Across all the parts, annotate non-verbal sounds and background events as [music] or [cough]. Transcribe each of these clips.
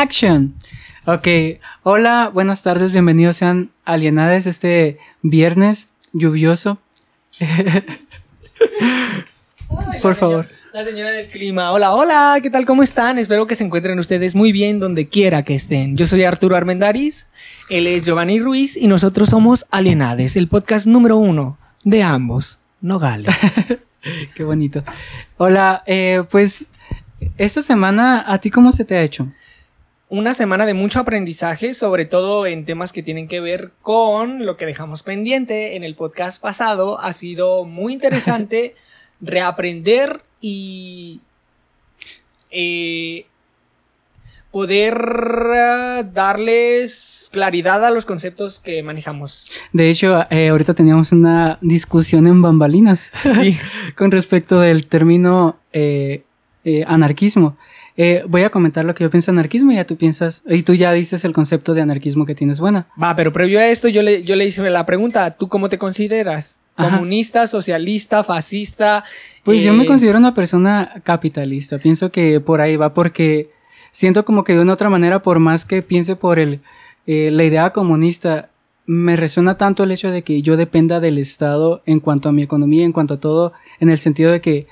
Action. Ok, hola, buenas tardes, bienvenidos sean alienades este viernes lluvioso. Por favor. La señora del clima. Hola, hola, ¿qué tal? ¿Cómo están? Espero que se encuentren ustedes muy bien donde quiera que estén. Yo soy Arturo Armendariz, él es Giovanni Ruiz y nosotros somos Alienades, el podcast número uno de ambos Nogales. [laughs] Qué bonito. Hola, eh, pues esta semana, ¿a ti cómo se te ha hecho? Una semana de mucho aprendizaje, sobre todo en temas que tienen que ver con lo que dejamos pendiente en el podcast pasado. Ha sido muy interesante [laughs] reaprender y eh, poder eh, darles claridad a los conceptos que manejamos. De hecho, eh, ahorita teníamos una discusión en bambalinas [laughs] con respecto del término anarquismo. Voy a comentar lo que yo pienso de anarquismo y ya tú piensas, y tú ya dices el concepto de anarquismo que tienes buena. Va, pero previo a esto yo le, yo le hice la pregunta, ¿tú cómo te consideras? comunista, socialista, fascista. Pues yo me eh, considero una persona capitalista. Pienso que por ahí va porque siento como que de una otra manera, por más que piense por el, eh, la idea comunista, me resuena tanto el hecho de que yo dependa del Estado en cuanto a mi economía, en cuanto a todo, en el sentido de que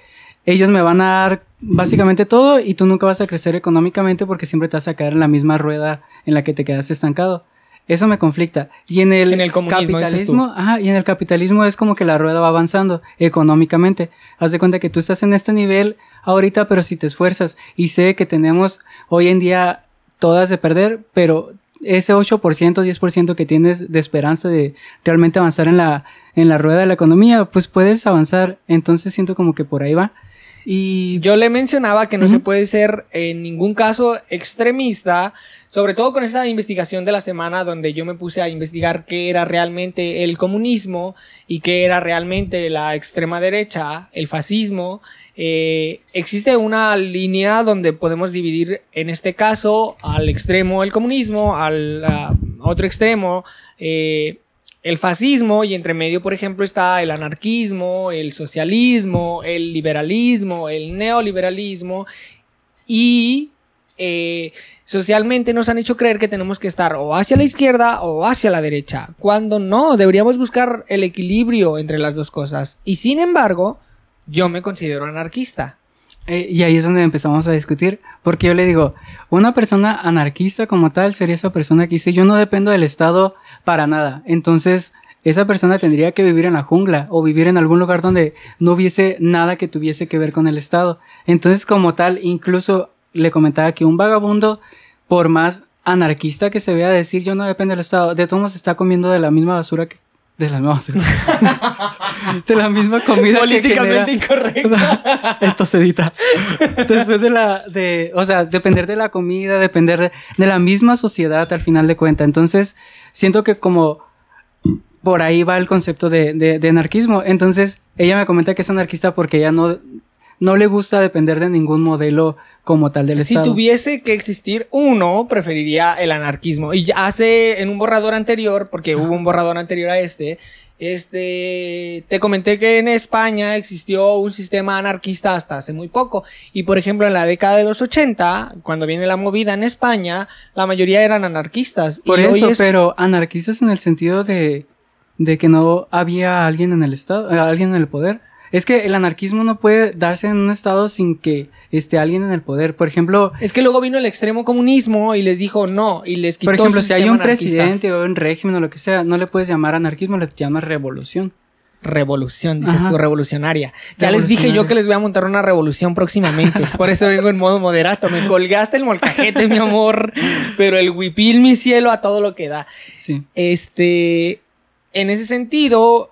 ellos me van a dar básicamente todo y tú nunca vas a crecer económicamente porque siempre te vas a caer en la misma rueda en la que te quedaste estancado. Eso me conflicta. Y en el, capitalismo, ajá, y en el capitalismo es como que la rueda va avanzando económicamente. Haz de cuenta que tú estás en este nivel ahorita, pero si te esfuerzas y sé que tenemos hoy en día todas de perder, pero ese 8%, 10% que tienes de esperanza de realmente avanzar en la, en la rueda de la economía, pues puedes avanzar. Entonces siento como que por ahí va. Y yo le mencionaba que no se puede ser en ningún caso extremista, sobre todo con esta investigación de la semana donde yo me puse a investigar qué era realmente el comunismo y qué era realmente la extrema derecha, el fascismo. Eh, existe una línea donde podemos dividir en este caso al extremo el comunismo, al otro extremo eh, el fascismo y entre medio, por ejemplo, está el anarquismo, el socialismo, el liberalismo, el neoliberalismo y eh, socialmente nos han hecho creer que tenemos que estar o hacia la izquierda o hacia la derecha, cuando no, deberíamos buscar el equilibrio entre las dos cosas. Y sin embargo, yo me considero anarquista. Eh, y ahí es donde empezamos a discutir, porque yo le digo, una persona anarquista como tal sería esa persona que dice, yo no dependo del Estado para nada. Entonces, esa persona tendría que vivir en la jungla o vivir en algún lugar donde no hubiese nada que tuviese que ver con el Estado. Entonces, como tal, incluso le comentaba que un vagabundo, por más anarquista que se vea decir yo no dependo del Estado, de todos modos está comiendo de la misma basura que, de la misma [laughs] de la misma comida políticamente incorrecta. [laughs] Esto se edita. Después de la de o sea depender de la comida depender de, la misma sociedad al final de cuentas entonces siento que como por ahí va el concepto de, de, anarquismo. Entonces ella me comenta que es anarquista porque ella no no le gusta depender de ningún modelo como tal del Estado. Si tuviese que existir uno, preferiría el anarquismo. Y hace en un borrador anterior, porque hubo un borrador anterior a este, este, te comenté que en España existió un sistema anarquista hasta hace muy poco. Y por ejemplo, en la década de los 80, cuando viene la movida en España, la mayoría eran anarquistas. Por eso, pero anarquistas en el sentido de, de que no había alguien en el Estado, eh, alguien en el poder. Es que el anarquismo no puede darse en un estado sin que esté alguien en el poder. Por ejemplo. Es que luego vino el extremo comunismo y les dijo no y les quitó Por ejemplo, si hay un presidente o un régimen o lo que sea, no le puedes llamar anarquismo, le llamas revolución. Revolución, dices tú, revolucionaria. Ya les dije yo que les voy a montar una revolución próximamente. [laughs] Por eso vengo en modo moderato. Me colgaste el molcajete, mi amor. Pero el huipil, mi cielo, a todo lo que da. Sí. Este. En ese sentido,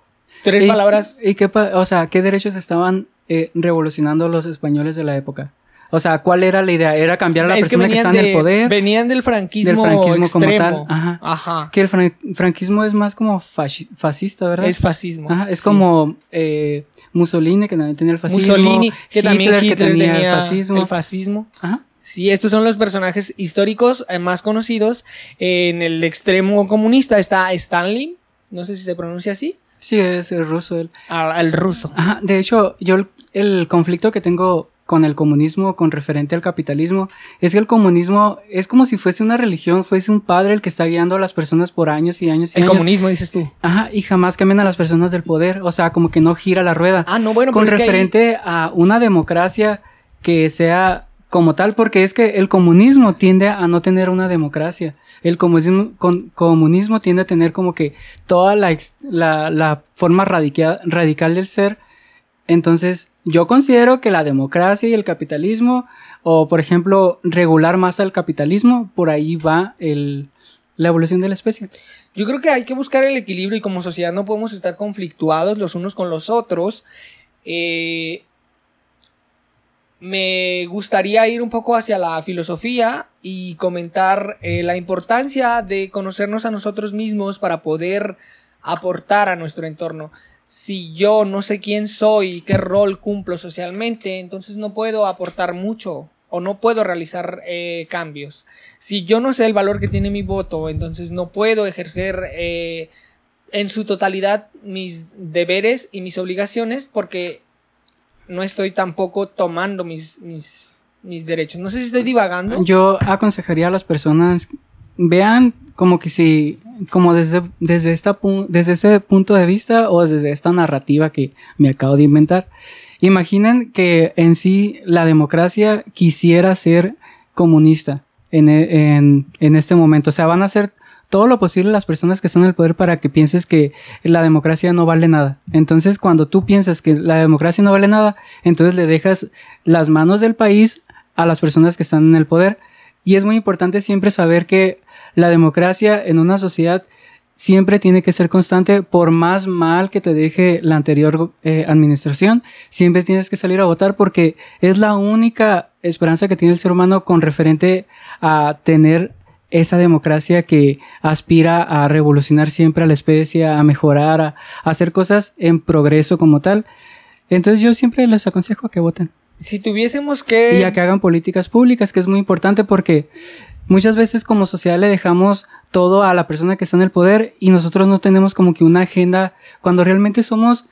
Tres palabras. ¿Y qué, o sea, qué derechos estaban eh, revolucionando los españoles de la época? O sea, ¿cuál era la idea? ¿Era cambiar a la persona que, está en el poder? Venían del franquismo, del franquismo como tal. Ajá. Ajá. Que el franquismo es más como fascista, ¿verdad? Es fascismo. Ajá. Es como eh, Mussolini, que también tenía el fascismo. Mussolini, que también Hitler, tenía, el fascismo. El fascismo. Ajá. Sí, estos son los personajes históricos eh, más conocidos. en el extremo comunista está Stanley, no sé si se pronuncia así. Sí, es el ruso. El, el ruso. Ajá, de hecho, yo el, conflicto que tengo con el comunismo, con referente al capitalismo, es que el comunismo es como si fuese una religión, fuese un padre el que está guiando a las personas por años y años y el años. comunismo, dices tú. Ajá, y jamás cambian a las personas del poder, o sea, como que no gira la rueda. Ah, no, bueno, con pero es que ahí- referente a una democracia que sea como tal, porque es que el comunismo tiende a no tener una democracia. El comunismo, tiende a tener como que toda la, la, la forma radica- radical del ser. Entonces, yo considero que la democracia y el capitalismo, o por ejemplo, regular más al capitalismo, por ahí va el, la evolución de la especie. Yo creo que hay que buscar el equilibrio y como sociedad no podemos estar conflictuados los unos con los otros. Eh, me gustaría ir un poco hacia la filosofía y comentar eh, la importancia de conocernos a nosotros mismos para poder aportar a nuestro entorno. Si yo no sé quién soy qué rol cumplo socialmente, entonces no puedo aportar mucho o no puedo realizar eh, cambios. Si yo no sé el valor que tiene mi voto, entonces no puedo ejercer eh, en su totalidad mis deberes y mis obligaciones porque no estoy tampoco tomando mis, mis, mis derechos. No sé si estoy divagando. Yo aconsejaría a las personas vean como que si como desde desde esta desde ese punto de vista o desde esta narrativa que me acabo de inventar. Imaginen que en sí la democracia quisiera ser comunista en, en, en este momento. O sea, van a hacer todo lo posible las personas que están en el poder para que pienses que la democracia no vale nada. Entonces, cuando tú piensas que la democracia no vale nada, entonces le dejas las manos del país a las personas que están en el poder. Y es muy importante siempre saber que la democracia en una sociedad siempre tiene que ser constante, por más mal que te deje la anterior eh, administración, siempre tienes que salir a votar porque es la única esperanza que tiene el ser humano con referente a tener esa democracia que aspira a revolucionar siempre a la especie, a mejorar, a, a hacer cosas en progreso como tal. Entonces yo siempre les aconsejo a que voten Si tuviésemos que... y a que hagan políticas públicas, que es muy importante porque muchas veces como sociedad le dejamos todo a la persona que está en el poder y nosotros no tenemos como que una agenda cuando realmente somos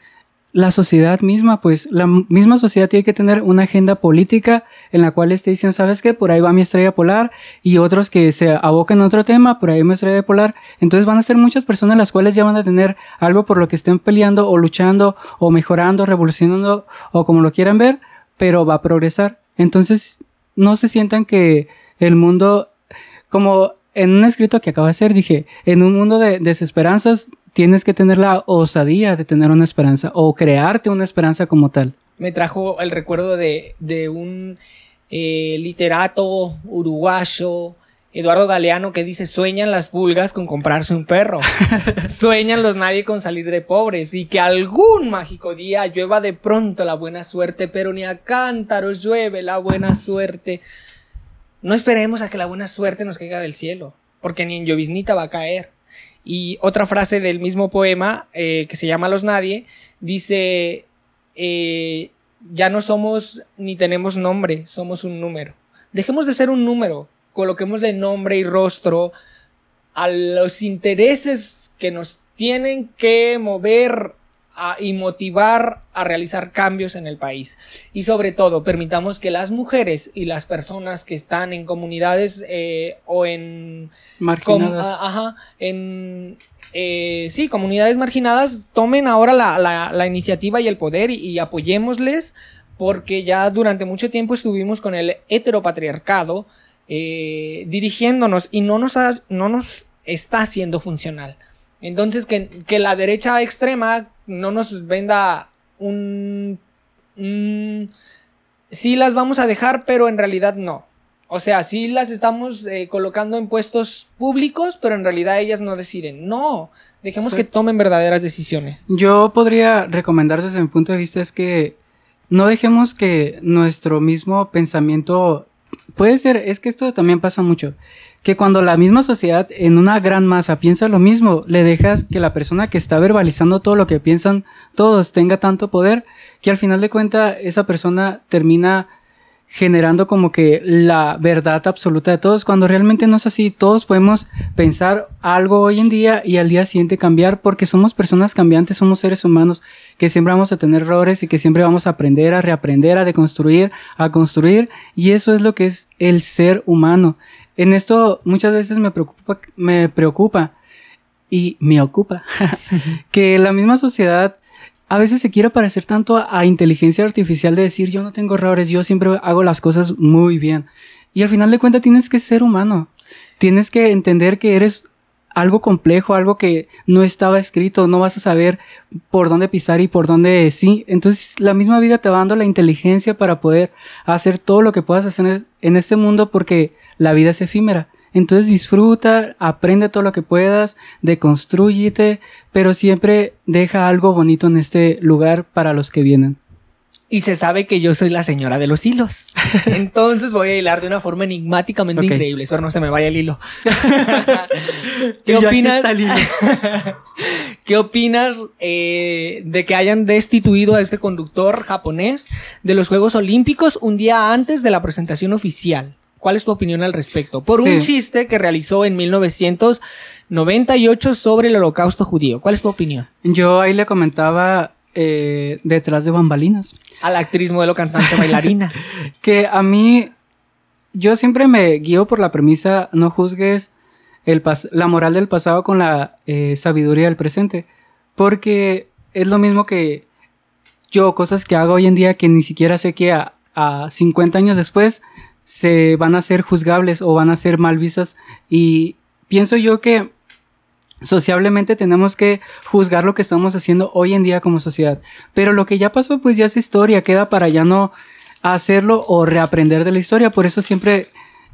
la sociedad misma, pues la misma sociedad tiene que tener una agenda política en la cual esté diciendo, ¿sabes qué? Por ahí va mi estrella polar y otros que se abocan a otro tema, por ahí mi estrella polar. Entonces van a ser muchas personas las cuales ya van a tener algo por lo que estén peleando o luchando o mejorando, revolucionando o como lo quieran ver, pero va a progresar. Entonces no se sientan que el mundo, como en un escrito que acabo de hacer, dije, en un mundo de desesperanzas tienes que tener la osadía de tener una esperanza o crearte una esperanza como tal. me trajo el recuerdo de, de un eh, literato uruguayo, Eduardo Galeano, que dice, sueñan las pulgas con comprarse un perro, [laughs] sueñan los nadie con salir de pobres y que algún mágico día llueva de pronto la buena suerte, pero ni a cántaros llueve la buena suerte. No esperemos a que la buena suerte nos caiga del cielo, porque ni en lloviznita va a caer. Y otra frase del mismo poema, eh, que se llama Los Nadie, dice, eh, ya no somos ni tenemos nombre, somos un número. Dejemos de ser un número, coloquémosle nombre y rostro a los intereses que nos tienen que mover a- y motivar a realizar cambios en el país. Y sobre todo, permitamos que las mujeres y las personas que están en comunidades eh, o en Marginadas. ajá, en eh, sí, comunidades marginadas tomen ahora la, la- la iniciativa y el poder y, y apoyémosles porque ya durante mucho tiempo estuvimos con el heteropatriarcado eh, dirigiéndonos y no nos, ha- no nos está haciendo funcional. Entonces que, que la derecha extrema no nos venda un... un sí las vamos a dejar, pero en realidad no. O sea, sí las estamos eh, colocando en puestos públicos, pero en realidad ellas no deciden. No, dejemos Sí. que tomen verdaderas decisiones. Yo podría recomendar desde mi punto de vista es que no dejemos que nuestro mismo pensamiento puede ser, es que esto también pasa mucho, que cuando la misma sociedad en una gran masa piensa lo mismo, le dejas que la persona que está verbalizando todo lo que piensan todos tenga tanto poder que al final de cuentas esa persona termina generando como que la verdad absoluta de todos, cuando realmente no es así. Todos podemos pensar algo hoy en día y al día siguiente cambiar porque somos personas cambiantes, somos seres humanos que siempre vamos a tener errores y que siempre vamos a aprender, a reaprender, a deconstruir, a construir y eso es lo que es el ser humano. En esto muchas veces me preocupa, me preocupa y me ocupa [laughs] que la misma sociedad a veces se quiere parecer tanto a, inteligencia artificial de decir yo no tengo errores, yo siempre hago las cosas muy bien. Y al final de cuentas tienes que ser humano. Tienes que entender que eres algo complejo, algo que no estaba escrito, no vas a saber por dónde pisar y por dónde sí. Entonces la misma vida te va dando la inteligencia para poder hacer todo lo que puedas hacer en este mundo porque la vida es efímera. Entonces disfruta, aprende todo lo que puedas, deconstrúyete, pero siempre deja algo bonito en este lugar para los que vienen. Y se sabe que yo soy la señora de los hilos. [laughs] Entonces voy a hilar de una forma enigmáticamente increíble. Espero no se me vaya el hilo. [laughs] ¿Qué opinas? [laughs] ¿Qué opinas eh, de que hayan destituido a este conductor japonés de los Juegos Olímpicos un día antes de la presentación oficial? ¿Cuál es tu opinión al respecto? Por un chiste que realizó en 1998 sobre el holocausto judío. ¿Cuál es tu opinión? Yo ahí le comentaba eh, detrás de bambalinas. A la actriz, modelo, cantante, bailarina. [laughs] que a mí, yo siempre me guío por la premisa, no juzgues el la moral del pasado con la eh, sabiduría del presente. Porque es lo mismo que yo, cosas que hago hoy en día que ni siquiera sé que a, a 50 años después se van a ser juzgables o van a ser mal vistas y pienso yo que sociablemente tenemos que juzgar lo que estamos haciendo hoy en día como sociedad. Pero lo que ya pasó pues ya es historia, queda para ya no hacerlo o reaprender de la historia. Por eso siempre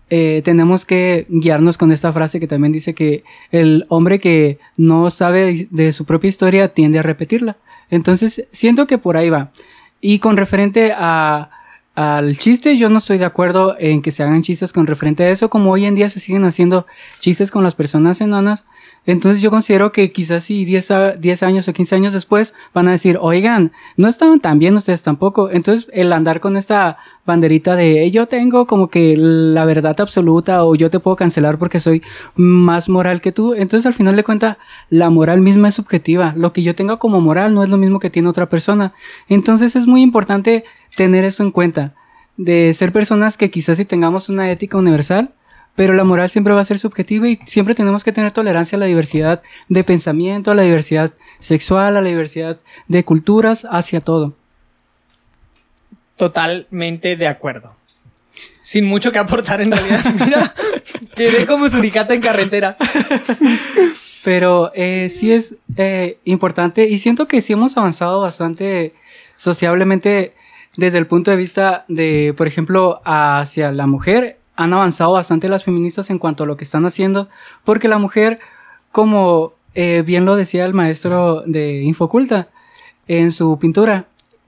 eh, tenemos que guiarnos con esta frase que también dice que el hombre que no sabe de su propia historia tiende a repetirla. Entonces siento que por ahí va. Y con referente a al chiste, yo no estoy de acuerdo en que se hagan chistes con referente a eso, como hoy en día se siguen haciendo chistes con las personas enanas. Entonces yo considero que quizás si 10, años o 15 años después van a decir, oigan, no estaban tan bien ustedes tampoco. Entonces el andar con esta banderita de yo tengo como que la verdad absoluta o yo te puedo cancelar porque soy más moral que tú. Entonces al final de cuentas la moral misma es subjetiva. Lo que yo tenga como moral no es lo mismo que tiene otra persona. Entonces es muy importante tener esto en cuenta, de ser personas que quizás si tengamos una ética universal, pero la moral siempre va a ser subjetiva y siempre tenemos que tener tolerancia a la diversidad de pensamiento, a la diversidad sexual, a la diversidad de culturas, hacia todo. Totalmente de acuerdo. Sin mucho que aportar en realidad. [laughs] Mira, quedé como suricata en carretera. [laughs] Pero eh, sí es eh, importante y siento que sí hemos avanzado bastante sociablemente desde el punto de vista de, por ejemplo, hacia la mujer, han avanzado bastante las feministas en cuanto a lo que están haciendo, porque la mujer, como eh, bien lo decía el maestro de Infoculta en su pintura,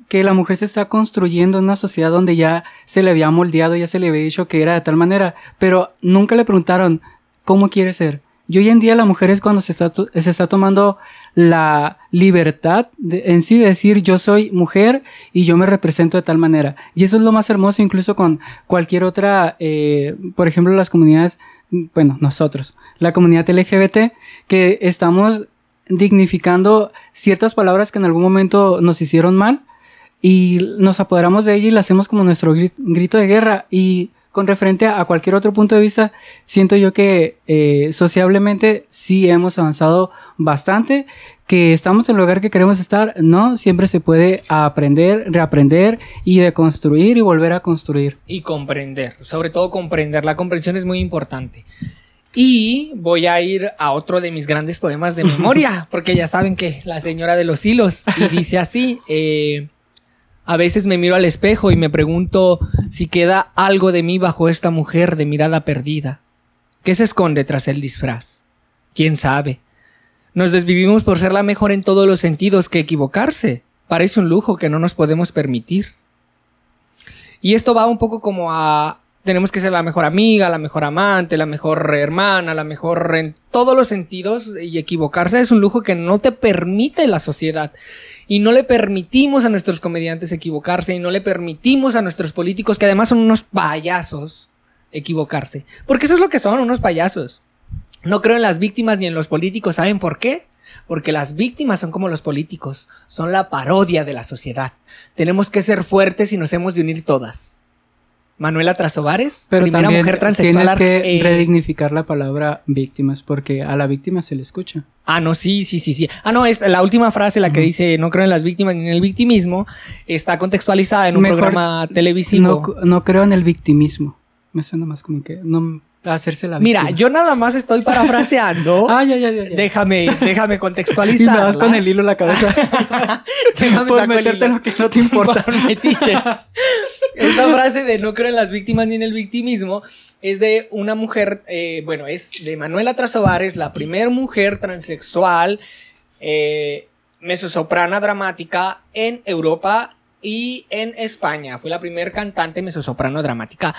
que la mujer se está construyendo en una sociedad donde ya se le había moldeado, ya se le había dicho que era de tal manera, pero nunca le preguntaron cómo quiere ser. Y hoy en día la mujer es cuando se está, se está tomando la libertad de, en sí de decir yo soy mujer y yo me represento de tal manera. Y eso es lo más hermoso incluso con cualquier otra, eh, por ejemplo, las comunidades, bueno, nosotros, la comunidad LGBT, que estamos dignificando ciertas palabras que en algún momento nos hicieron mal y nos apoderamos de ella y la hacemos como nuestro grito de guerra y con referente a cualquier otro punto de vista, siento yo que eh, sociablemente sí hemos avanzado bastante, que estamos en el lugar que queremos estar, no, siempre se puede aprender, reaprender y deconstruir y volver a construir. Y comprender, sobre todo comprender, la comprensión es muy importante. Y voy a ir a otro de mis grandes poemas de memoria, [laughs] porque ya saben que la señora de los hilos, y dice así, eh, a veces me miro al espejo y me pregunto si queda algo de mí bajo esta mujer de mirada perdida. ¿Qué se esconde tras el disfraz? ¿Quién sabe? Nos desvivimos por ser la mejor en todos los sentidos que equivocarse. Parece un lujo que no nos podemos permitir. Y esto va un poco como a tenemos que ser la mejor amiga, la mejor amante, la mejor hermana, la mejor en todos los sentidos y equivocarse es un lujo que no te permite la sociedad. Y no le permitimos a nuestros comediantes equivocarse y no le permitimos a nuestros políticos, que además son unos payasos, equivocarse. Porque eso es lo que son, unos payasos. No creo en las víctimas ni en los políticos. ¿Saben por qué? Porque las víctimas son como los políticos, son la parodia de la sociedad. Tenemos que ser fuertes y nos hemos de unir todas. Manuela Trasovares, Pero primera también mujer transexual. tienes que eh, redignificar la palabra víctimas porque a la víctima se le escucha. Ah, no, sí, sí, sí, sí. Ah, no, es la última frase, la que dice no creo en las víctimas ni en el victimismo, está contextualizada en un Mejor programa televisivo. No, no creo en el victimismo. Me suena más como que no hacerse la víctima. Mira, yo nada más estoy parafraseando. [laughs] Ah, ya, ya, ya. ya. Déjame, déjame [laughs] y contextualizar. me vas con el hilo en la cabeza. [laughs] Déjame por meterte lo que no te importa. Esta frase de no creo en las víctimas ni en el victimismo es de una mujer, eh, bueno, es de Manuela Trasovares, la primera mujer transexual, eh, mezzosoprana dramática en Europa y en España. Fue la primera cantante mezzosoprano dramática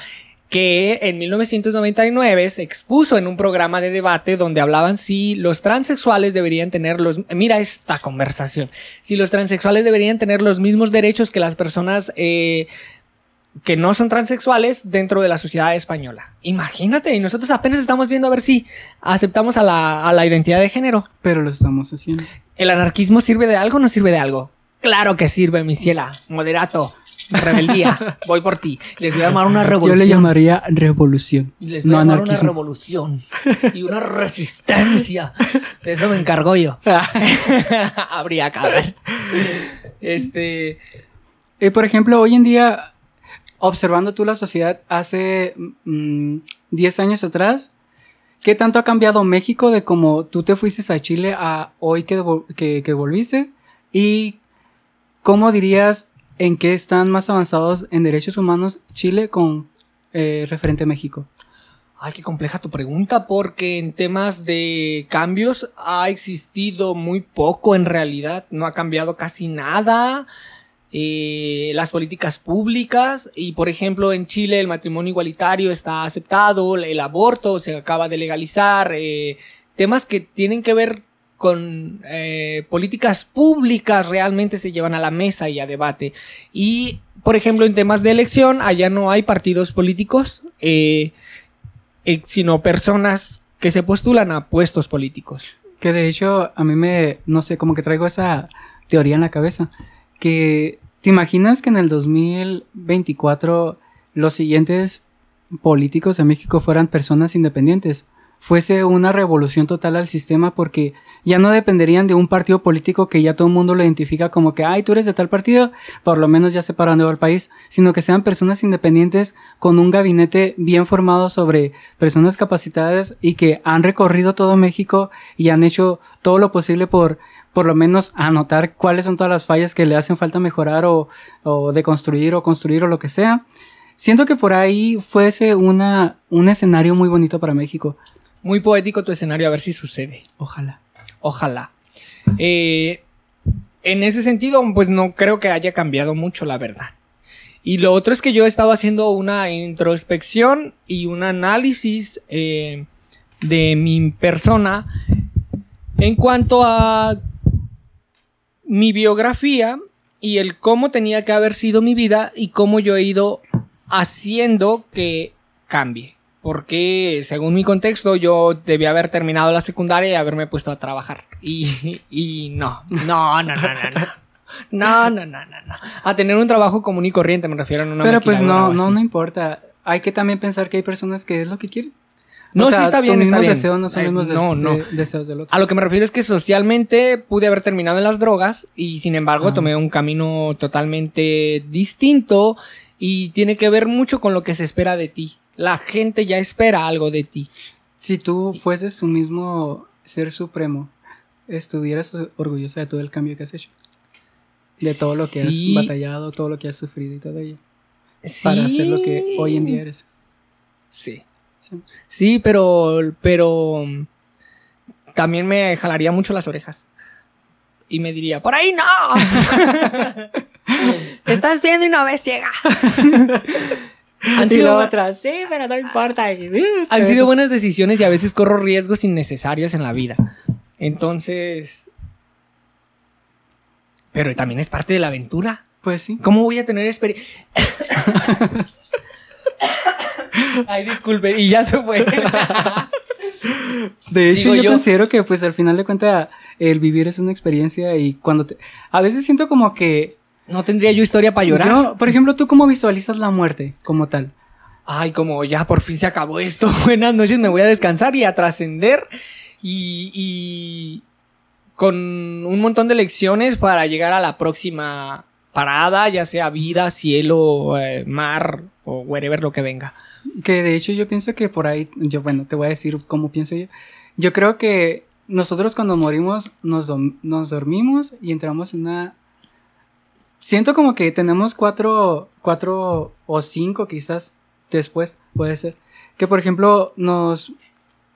que en 1999 se expuso en un programa de debate donde hablaban si los transexuales deberían tener los... Mira esta conversación. Si los transexuales deberían tener los mismos derechos que las personas eh, que no son transexuales dentro de la sociedad española. Imagínate, y nosotros apenas estamos viendo a ver si aceptamos a la, a la identidad de género. Pero lo estamos haciendo. ¿El anarquismo sirve de algo o no sirve de algo? Claro que sirve, mi ciela. Moderato. Rebeldía. [laughs] Voy por ti. Les voy a llamar una Yo revolución. le llamaría revolución. Les voy no a llamar una revolución y una resistencia. De eso me encargo yo. [laughs] [laughs] Habría que ver. Este. Eh, por ejemplo, hoy en día, observando tú la sociedad hace mm, 10 años atrás, ¿qué tanto ha cambiado México de como tú te fuiste a Chile a hoy que, que volviste? ¿Y cómo dirías en qué están más avanzados en derechos humanos Chile con eh, referente a México? Ay, qué compleja tu pregunta, porque en temas de cambios ha existido muy poco en realidad. No ha cambiado casi nada. Eh, las políticas públicas y por ejemplo en Chile el matrimonio igualitario está aceptado, el aborto se acaba de legalizar, eh, temas que tienen que ver con eh, políticas públicas realmente se llevan a la mesa y a debate. Y por ejemplo en temas de elección allá no hay partidos políticos, eh, eh, sino personas que se postulan a puestos políticos. Que de hecho a mí me, no sé, como que traigo esa teoría en la cabeza. Que te imaginas que en el 2024 los siguientes políticos de México fueran personas independientes. Fuese una revolución total al sistema porque ya no dependerían de un partido político que ya todo el mundo lo identifica como que, ay, tú eres de tal partido, por lo menos ya sé para el país, sino que sean personas independientes con un gabinete bien formado sobre personas capacitadas y que han recorrido todo México y han hecho todo lo posible por por lo menos anotar cuáles son todas las fallas que le hacen falta mejorar o, o deconstruir o construir o lo que sea. Siento que por ahí fuese una, un escenario muy bonito para México. Muy poético tu escenario, a ver si sucede. Ojalá. Ojalá. Eh, en ese sentido, pues no creo que haya cambiado mucho, la verdad. Y lo otro es que yo he estado haciendo una introspección y un análisis eh, de mi persona en cuanto a mi biografía y el cómo tenía que haber sido mi vida y cómo yo he ido haciendo que cambie. Porque según mi contexto yo debía haber terminado la secundaria y haberme puesto a trabajar. Y, y no, no, no, no, no, no. No, no, no, no, no. A tener un trabajo común y corriente, me refiero a una Pero pues no, no, no importa. Hay que también pensar que hay personas que es lo que quieren. No, O sea, sí está bien, está bien. deseos no son Eh, mismos no, des- no. de- deseos del otro. A lo que me refiero es que socialmente pude haber terminado en las drogas y sin embargo Ah. tomé un camino totalmente distinto y tiene que ver mucho con lo que se espera de ti. La gente ya espera algo de ti. Si tú fueses tu mismo ser supremo, estuvieras orgullosa de todo el cambio que has hecho. De todo lo que Sí. has batallado, todo lo que has sufrido y todo ello. Para ser lo que hoy en día eres. Sí. Sí. Sí, pero, pero mm, también me jalaría mucho las orejas. Y me diría, por ahí no. [laughs] [laughs] Estás viendo y no ves ciega. [laughs] Han sido, la otra, sí, pero no importa. han sido buenas decisiones y a veces corro riesgos innecesarios en la vida. Entonces... Pero también es parte de la aventura. Pues sí. ¿Cómo voy a tener experiencia? [laughs] Ay, disculpe, y ya se fue. De hecho, Digo yo, yo- considero que, pues, al final de cuentas, el vivir es una experiencia y cuando te... A veces siento como que... no tendría yo historia para llorar. Yo, por ejemplo, ¿tú cómo visualizas la muerte como tal? Ay, como ya por fin se acabó esto. [laughs] Buenas noches, me voy a descansar y a trascender. Y, y con un montón de lecciones para llegar a la próxima parada, ya sea vida, cielo, eh, mar o wherever lo que venga. Que de hecho yo pienso que por ahí, yo bueno, te voy a decir cómo pienso yo. Yo creo que nosotros cuando morimos nos, nos dormimos y entramos en una... Siento como que tenemos cuatro, cuatro o cinco quizás después, puede ser. Que por ejemplo nos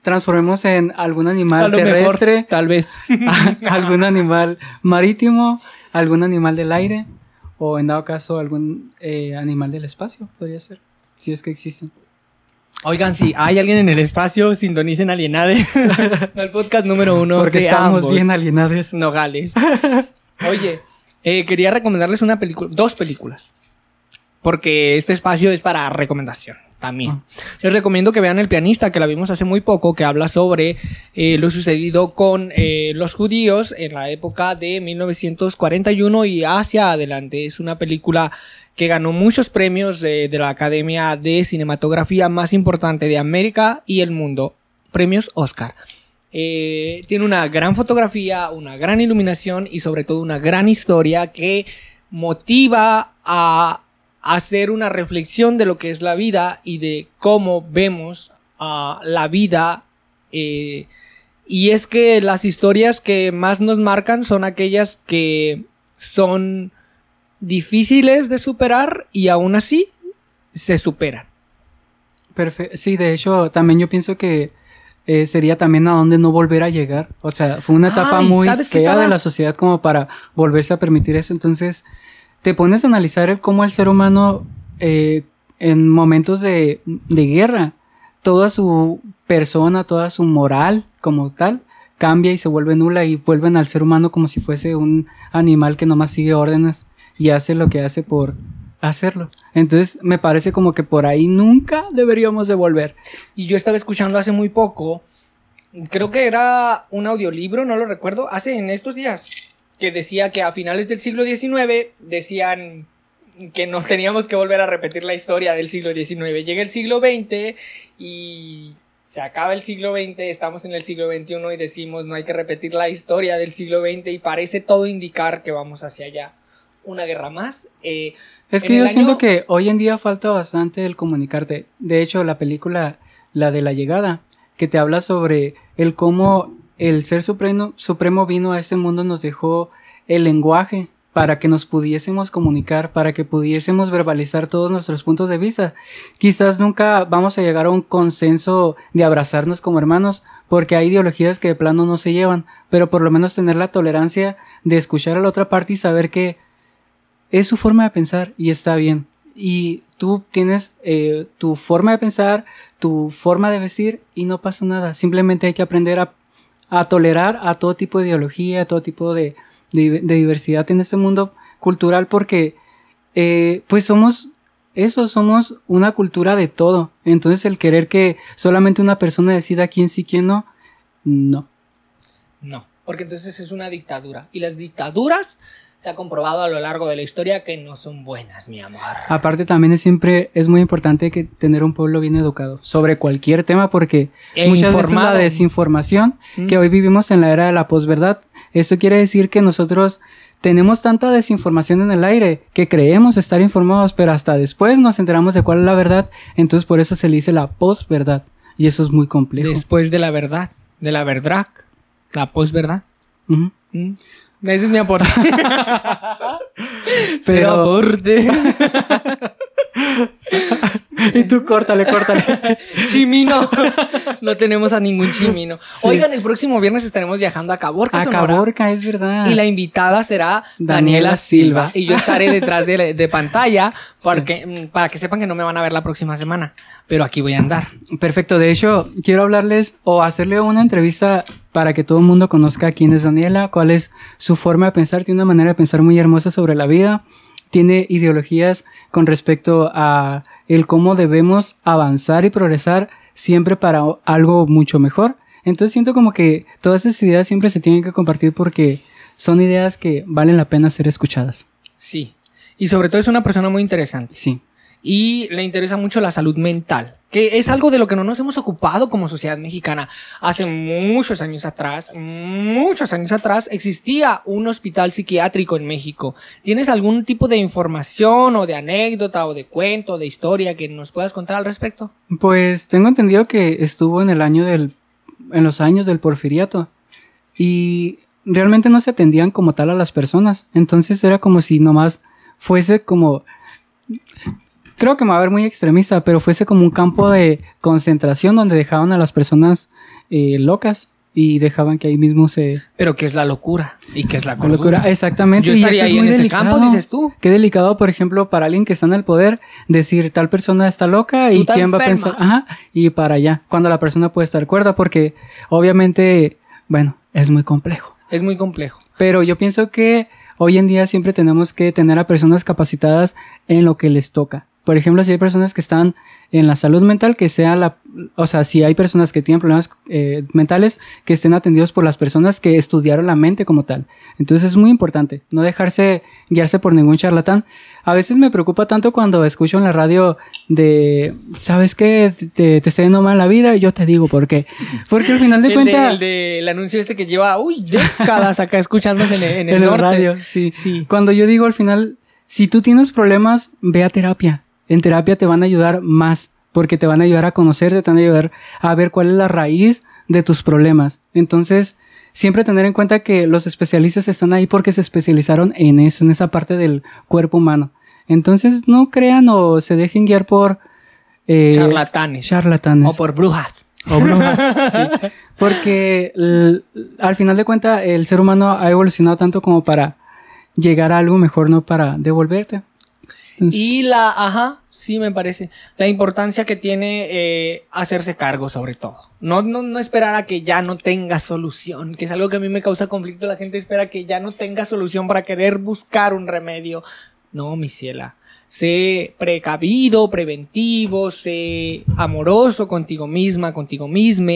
transformemos en algún animal terrestre, tal vez. [laughs] algún animal marítimo, algún animal del aire o en dado caso algún eh, animal del espacio, podría ser, si es que existen. Oigan, si hay alguien en el espacio, sintonicen Alienade. el [laughs] podcast número uno Porque de estamos ambos. bien alienados. Nogales. [laughs] Oye, eh, quería recomendarles una película, dos películas. Porque este espacio es para recomendación también. Ah. Les recomiendo que vean El pianista, que la vimos hace muy poco, que habla sobre eh, lo sucedido con eh, los judíos en la época de 1941 y hacia adelante. Es una película que ganó muchos premios de, de la Academia de Cinematografía más importante de América y el mundo. Premios Oscar. Eh, tiene una gran fotografía, una gran iluminación y sobre todo una gran historia que motiva a hacer una reflexión de lo que es la vida y de cómo vemos la vida. eh, y es que las historias que más nos marcan son aquellas que son difíciles de superar y aún así se superan. Perfe- sí, de hecho, también yo pienso que eh, sería también a donde no volver a llegar. O sea, fue una etapa Ay, muy ¿sabes qué fea estaba? de la sociedad como para volverse a permitir eso. Entonces, te pones a analizar el cómo el ser humano eh, en momentos de, de guerra, toda su persona, toda su moral como tal, cambia y se vuelve nula y vuelven al ser humano como si fuese un animal que nomás sigue órdenes y hace lo que hace por hacerlo. Entonces me parece como que por ahí nunca deberíamos de volver. Y yo estaba escuchando hace muy poco, creo que era un audiolibro, no lo recuerdo, hace en estos días, que decía que a finales del siglo XIX decían que no teníamos que volver a repetir la historia del siglo XIX. Llega el siglo XX y se acaba el siglo XX, estamos en el siglo XXI y decimos no hay que repetir la historia del siglo XX y parece todo indicar que vamos hacia allá. Una guerra más. Eh, Es que yo siento que hoy en día falta bastante el comunicarte. De hecho, la película, la de la llegada, que te habla sobre el cómo el ser supremo, supremo vino a este mundo, nos dejó el lenguaje para que nos pudiésemos comunicar, para que pudiésemos verbalizar todos nuestros puntos de vista. Quizás nunca vamos a llegar a un consenso de abrazarnos como hermanos, porque hay ideologías que de plano no se llevan, pero por lo menos tener la tolerancia de escuchar a la otra parte y saber que es su forma de pensar y está bien. Y tú tienes eh, tu forma de pensar, tu forma de vestir y no pasa nada. Simplemente hay que aprender a, a tolerar a todo tipo de ideología, a todo tipo de, de- diversidad en este mundo cultural porque eh, pues somos eso, somos una cultura de todo. Entonces el querer que solamente una persona decida quién sí, quién no, no. No, porque entonces es una dictadura. Y las dictaduras se ha comprobado a lo largo de la historia que no son buenas, mi amor. Aparte también es siempre, es muy importante que tener un pueblo bien educado sobre cualquier tema porque E muchas informado. veces la desinformación Mm. que hoy vivimos en la era de la posverdad, esto quiere decir que nosotros tenemos tanta desinformación en el aire que creemos estar informados, pero hasta después nos enteramos de cuál es la verdad, entonces por eso se le dice la posverdad y eso es muy complejo. Después de la verdad, de la verdad, la posverdad. Ujú. Mm. Ese es mi aporte. [laughs] Pero- aporte. [laughs] [laughs] y tú córtale, córtale. [laughs] chimino. [laughs] no tenemos a ningún chimino. Oigan, el próximo viernes estaremos viajando a Caborca, A Caborca, es verdad. Y la invitada será Daniela, Daniela Silva. Silva. Y yo estaré detrás de, de pantalla porque, mm, para que sepan que no me van a ver la próxima semana. Pero aquí voy a andar. Perfecto, de hecho, quiero hablarles o hacerle una entrevista para que todo el mundo conozca quién es Daniela, cuál es su forma de pensar, tiene una manera de pensar muy hermosa sobre la vida, tiene ideologías con respecto a el cómo debemos avanzar y progresar siempre para algo mucho mejor. Entonces siento como que todas esas ideas siempre se tienen que compartir porque son ideas que valen la pena ser escuchadas. Sí. Y sobre todo es una persona muy interesante. Sí. Y le interesa mucho la salud mental, que es algo de lo que no nos hemos ocupado como sociedad mexicana. Hace muchos años atrás, muchos años atrás, existía un hospital psiquiátrico en México. ¿Tienes algún tipo de información o de anécdota o de cuento, de historia que nos puedas contar al respecto? Pues tengo entendido que estuvo en el año del, en los años del porfiriato y realmente no se atendían como tal a las personas. Entonces era como si nomás fuese como, creo que me va a ver muy extremista, pero fuese como un campo de concentración donde dejaban a las personas eh, locas y dejaban que ahí mismo se... Pero ¿qué es la locura? ¿Y qué es la La locura, exactamente. Yo y estaría es ahí en ese campo, dices tú. Qué delicado, por ejemplo, para alguien que está en el poder, decir tal persona está loca y quién va a pensar, ajá, y para allá, cuando la persona puede estar cuerda, porque obviamente, bueno, es muy complejo. Es muy complejo. Pero yo pienso que hoy en día siempre tenemos que tener a personas capacitadas en lo que les toca. Por ejemplo, si hay personas que están en la salud mental, que sea la, o sea, si hay personas que tienen problemas eh, mentales, que estén atendidos por las personas que estudiaron la mente como tal. Entonces es muy importante no dejarse guiarse por ningún charlatán. A veces me preocupa tanto cuando escucho en la radio de, ¿sabes qué? Te, te está yendo mal la vida y yo te digo por qué. Porque al final de [laughs] El, de- cuentas... el de- el anuncio este que lleva, uy, décadas acá escuchándose en, el- en el, [laughs] en norte. radio, sí. Sí. Cuando yo digo al final, si tú tienes problemas, ve a terapia. En terapia te van a ayudar más, porque te van a ayudar a conocerte, te van a ayudar a ver cuál es la raíz de tus problemas. Entonces, siempre tener en cuenta que los especialistas están ahí porque se especializaron en eso, en esa parte del cuerpo humano. Entonces, no crean o se dejen guiar por... eh, Charlatanes. charlatanes. O por brujas. O brujas, sí. Porque al final de cuentas el ser humano ha evolucionado tanto como para llegar a algo mejor, no para devolverte. Y la, ajá, sí me parece. La importancia que tiene eh, hacerse cargo sobre todo. No, no, no esperar a que ya no tenga solución, que es algo que a mí me causa conflicto. La gente espera que ya no tenga solución para querer buscar un remedio. No, mi ciela. Sé precavido, preventivo, sé amoroso contigo misma, contigo mismo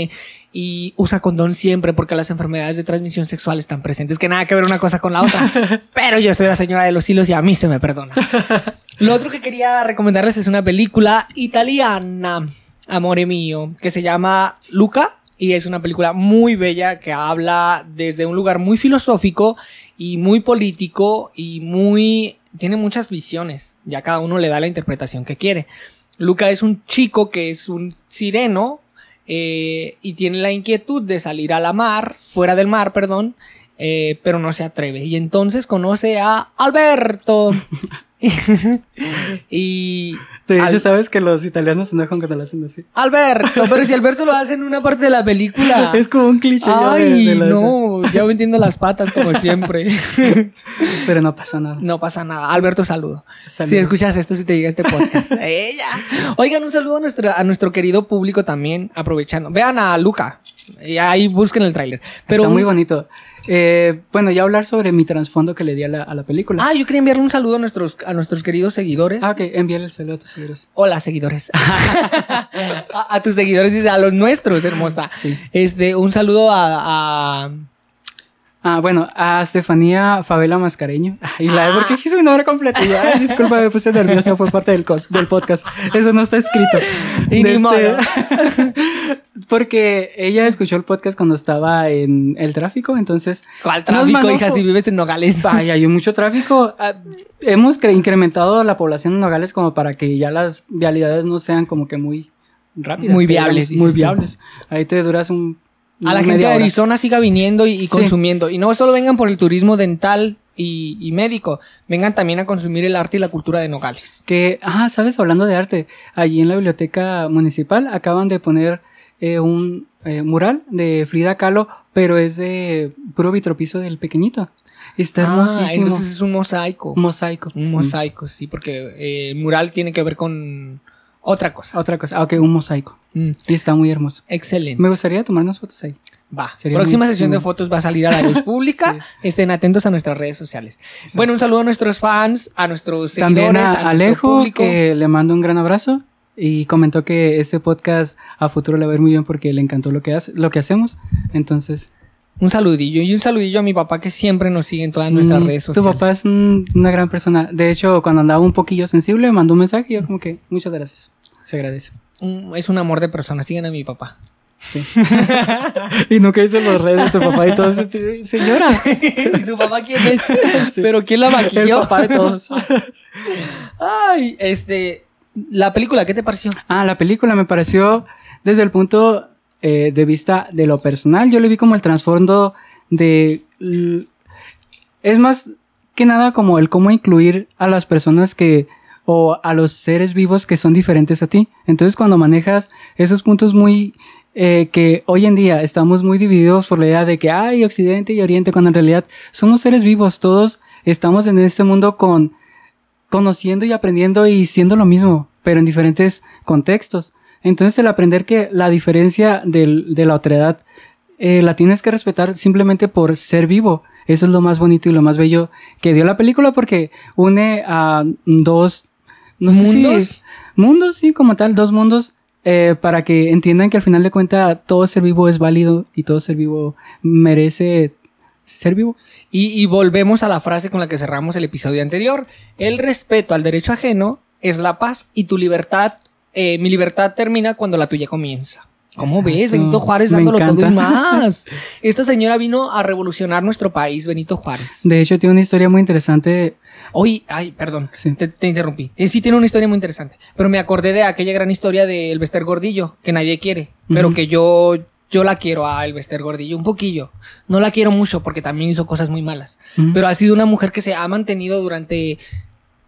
y usa condón siempre porque las enfermedades de transmisión sexual están presentes, que nada que ver una cosa con la otra. [laughs] Pero yo soy la señora de los hilos y a mí se me perdona. [laughs] Lo otro que quería recomendarles es una película italiana, amore mío, que se llama Luca y es una película muy bella que habla desde un lugar muy filosófico y muy político y muy tiene muchas visiones, ya cada uno le da la interpretación que quiere. Luca es un chico que es un sireno eh, y tiene la inquietud de salir a la mar, fuera del mar, perdón, eh, pero no se atreve. Y entonces conoce a Alberto. [laughs] [laughs] y de hecho, Al- sabes que los italianos se enojan cuando lo hacen así. Alberto, pero si Alberto lo hace en una parte de la película. [laughs] Es como un cliché. ya de- Ay, de no, ya entiendo las patas como siempre. [laughs] Pero no pasa nada. No pasa nada. Alberto, saludo. Saludo. Si escuchas esto, si te llega este podcast. Ella. Oigan, un saludo a nuestro, a nuestro querido público también, aprovechando. Vean a Luca. Y ahí busquen el tráiler. Pero Está un- muy bonito. Eh, bueno, ya hablar sobre mi trasfondo que le di a la, a la película. Ah, yo quería enviarle un saludo a nuestros, a nuestros queridos seguidores. Ah, ok, envíale el saludo a tus seguidores. Hola, seguidores. [laughs] a, a tus seguidores, dice, a los nuestros, hermosa. Sí. Este, un saludo a, a- Ah, bueno, a Estefanía Favela Mascareño. Y la ¿por qué dije su nombre completo? Ay, disculpa, me puse nerviosa, fue parte del, del podcast. Eso no está escrito. Y ni modo. [laughs] Porque ella escuchó el podcast cuando estaba en el tráfico, entonces. ¿Cuál tráfico, mandó hija, si vives en Nogales? Vaya, hay mucho tráfico. Ah, hemos cre- incrementado la población en Nogales como para que ya las vialidades no sean como que muy rápidas. Muy viables, digamos, Muy viables. Ahí te duras un. A la gente de hora. Arizona siga viniendo y, y consumiendo. Y no solo vengan por el turismo dental y, y médico, vengan también a consumir el arte y la cultura de Nogales. Que, ah, sabes, hablando de arte, allí en la biblioteca municipal acaban de poner eh, un eh, mural de Frida Kahlo, pero es de puro vitropiso del pequeñito. Está Ah, hermosísimo. entonces es un mosaico. Mosaico. Un mosaico, sí, porque eh, el mural tiene que ver con otra cosa. Otra cosa, ah, ok, un mosaico. Mm, Y está muy hermoso. excelente. Me gustaría tomarnos fotos ahí. Va. Sería Próxima muy- sesión de fotos va a salir a la luz [laughs] pública. Estén atentos a nuestras redes sociales. Bueno, un saludo a nuestros fans, a nuestros También seguidores, a, a, nuestro Alejo, público. que le mando un gran abrazo. Y comentó que este podcast a futuro le va a ir muy bien porque le encantó lo que, hace, lo que hacemos. Entonces, Un saludillo y un saludillo a mi papá que siempre nos sigue en todas sí, nuestras redes sociales. Tu papá es un- una gran persona. De hecho, cuando andaba un poquillo sensible, me mandó un mensaje y yo como que muchas gracias. Se agradece. Es un amor de persona. Sigan a mi papá. Sí. [laughs] y nunca hice los redes de tu papá y todo eso. Señora. [laughs] ¿Y su papá quién es? ¿Pero quién la El maquilló? papá de todos. [laughs] Ay, este... La película, ¿qué te pareció? Ah, la película me pareció desde el punto eh, de vista de lo personal. Yo le vi como el trasfondo de... Es más que nada como el cómo incluir a las personas que... o a los seres vivos que son diferentes a ti. Entonces cuando manejas esos puntos muy... eh, que hoy en día estamos muy divididos por la idea de que hay Occidente y Oriente, cuando en realidad somos seres vivos, todos estamos en este mundo con conociendo y aprendiendo y siendo lo mismo, pero en diferentes contextos. Entonces el aprender que la diferencia del- de la otredad eh, la tienes que respetar simplemente por ser vivo. Eso es lo más bonito y lo más bello que dio la película porque une a dos no sé si- ¿Mundos? mundos, sí, como tal, dos mundos eh, para que entiendan que al final de cuentas todo ser vivo es válido y todo ser vivo merece ser vivo. Y, y volvemos a la frase con la que cerramos el episodio anterior. El respeto al derecho ajeno es la paz y tu libertad, eh, mi libertad termina cuando la tuya comienza. ¿Cómo Exacto. ves? Benito Juárez dándolo todo y [laughs] más. Esta señora vino a revolucionar nuestro país, Benito Juárez. De hecho, tiene una historia muy interesante. Oye, ay, perdón, Sí. te, te interrumpí. Eh, Sí tiene una historia muy interesante, pero me acordé de aquella gran historia de El Bester Gordillo, que nadie quiere, pero que yo, yo la quiero a El Bester Gordillo un poquillo. No la quiero mucho porque también hizo cosas muy malas, pero ha sido una mujer que se ha mantenido durante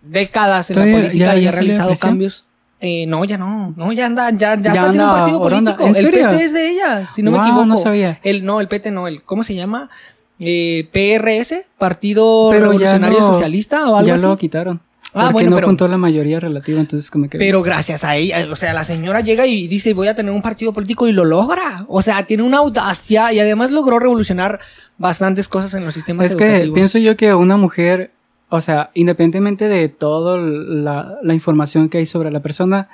décadas en la política ya- y ya ha realizado cambios. Eh, no, ya no, no, ya anda, ya, ya, Ya está, tiene un anda partido político. ¿En El serio? PT es de ella, si no me equivoco. no sabía. El, no, el PT no, el, ¿cómo se llama? Eh, PRS, Partido Pero ya Revolucionario Socialista o algo ya así. lo quitaron. Ah, bueno, no pero- juntó la mayoría relativa, entonces como que... Pero gracias a ella, o sea, la señora llega y dice, voy a tener un partido político y lo logra. O sea, tiene una audacia y además logró revolucionar bastantes cosas en los sistemas es que educativos. pienso yo que una mujer, o sea, independientemente de toda la, la información que hay sobre la persona,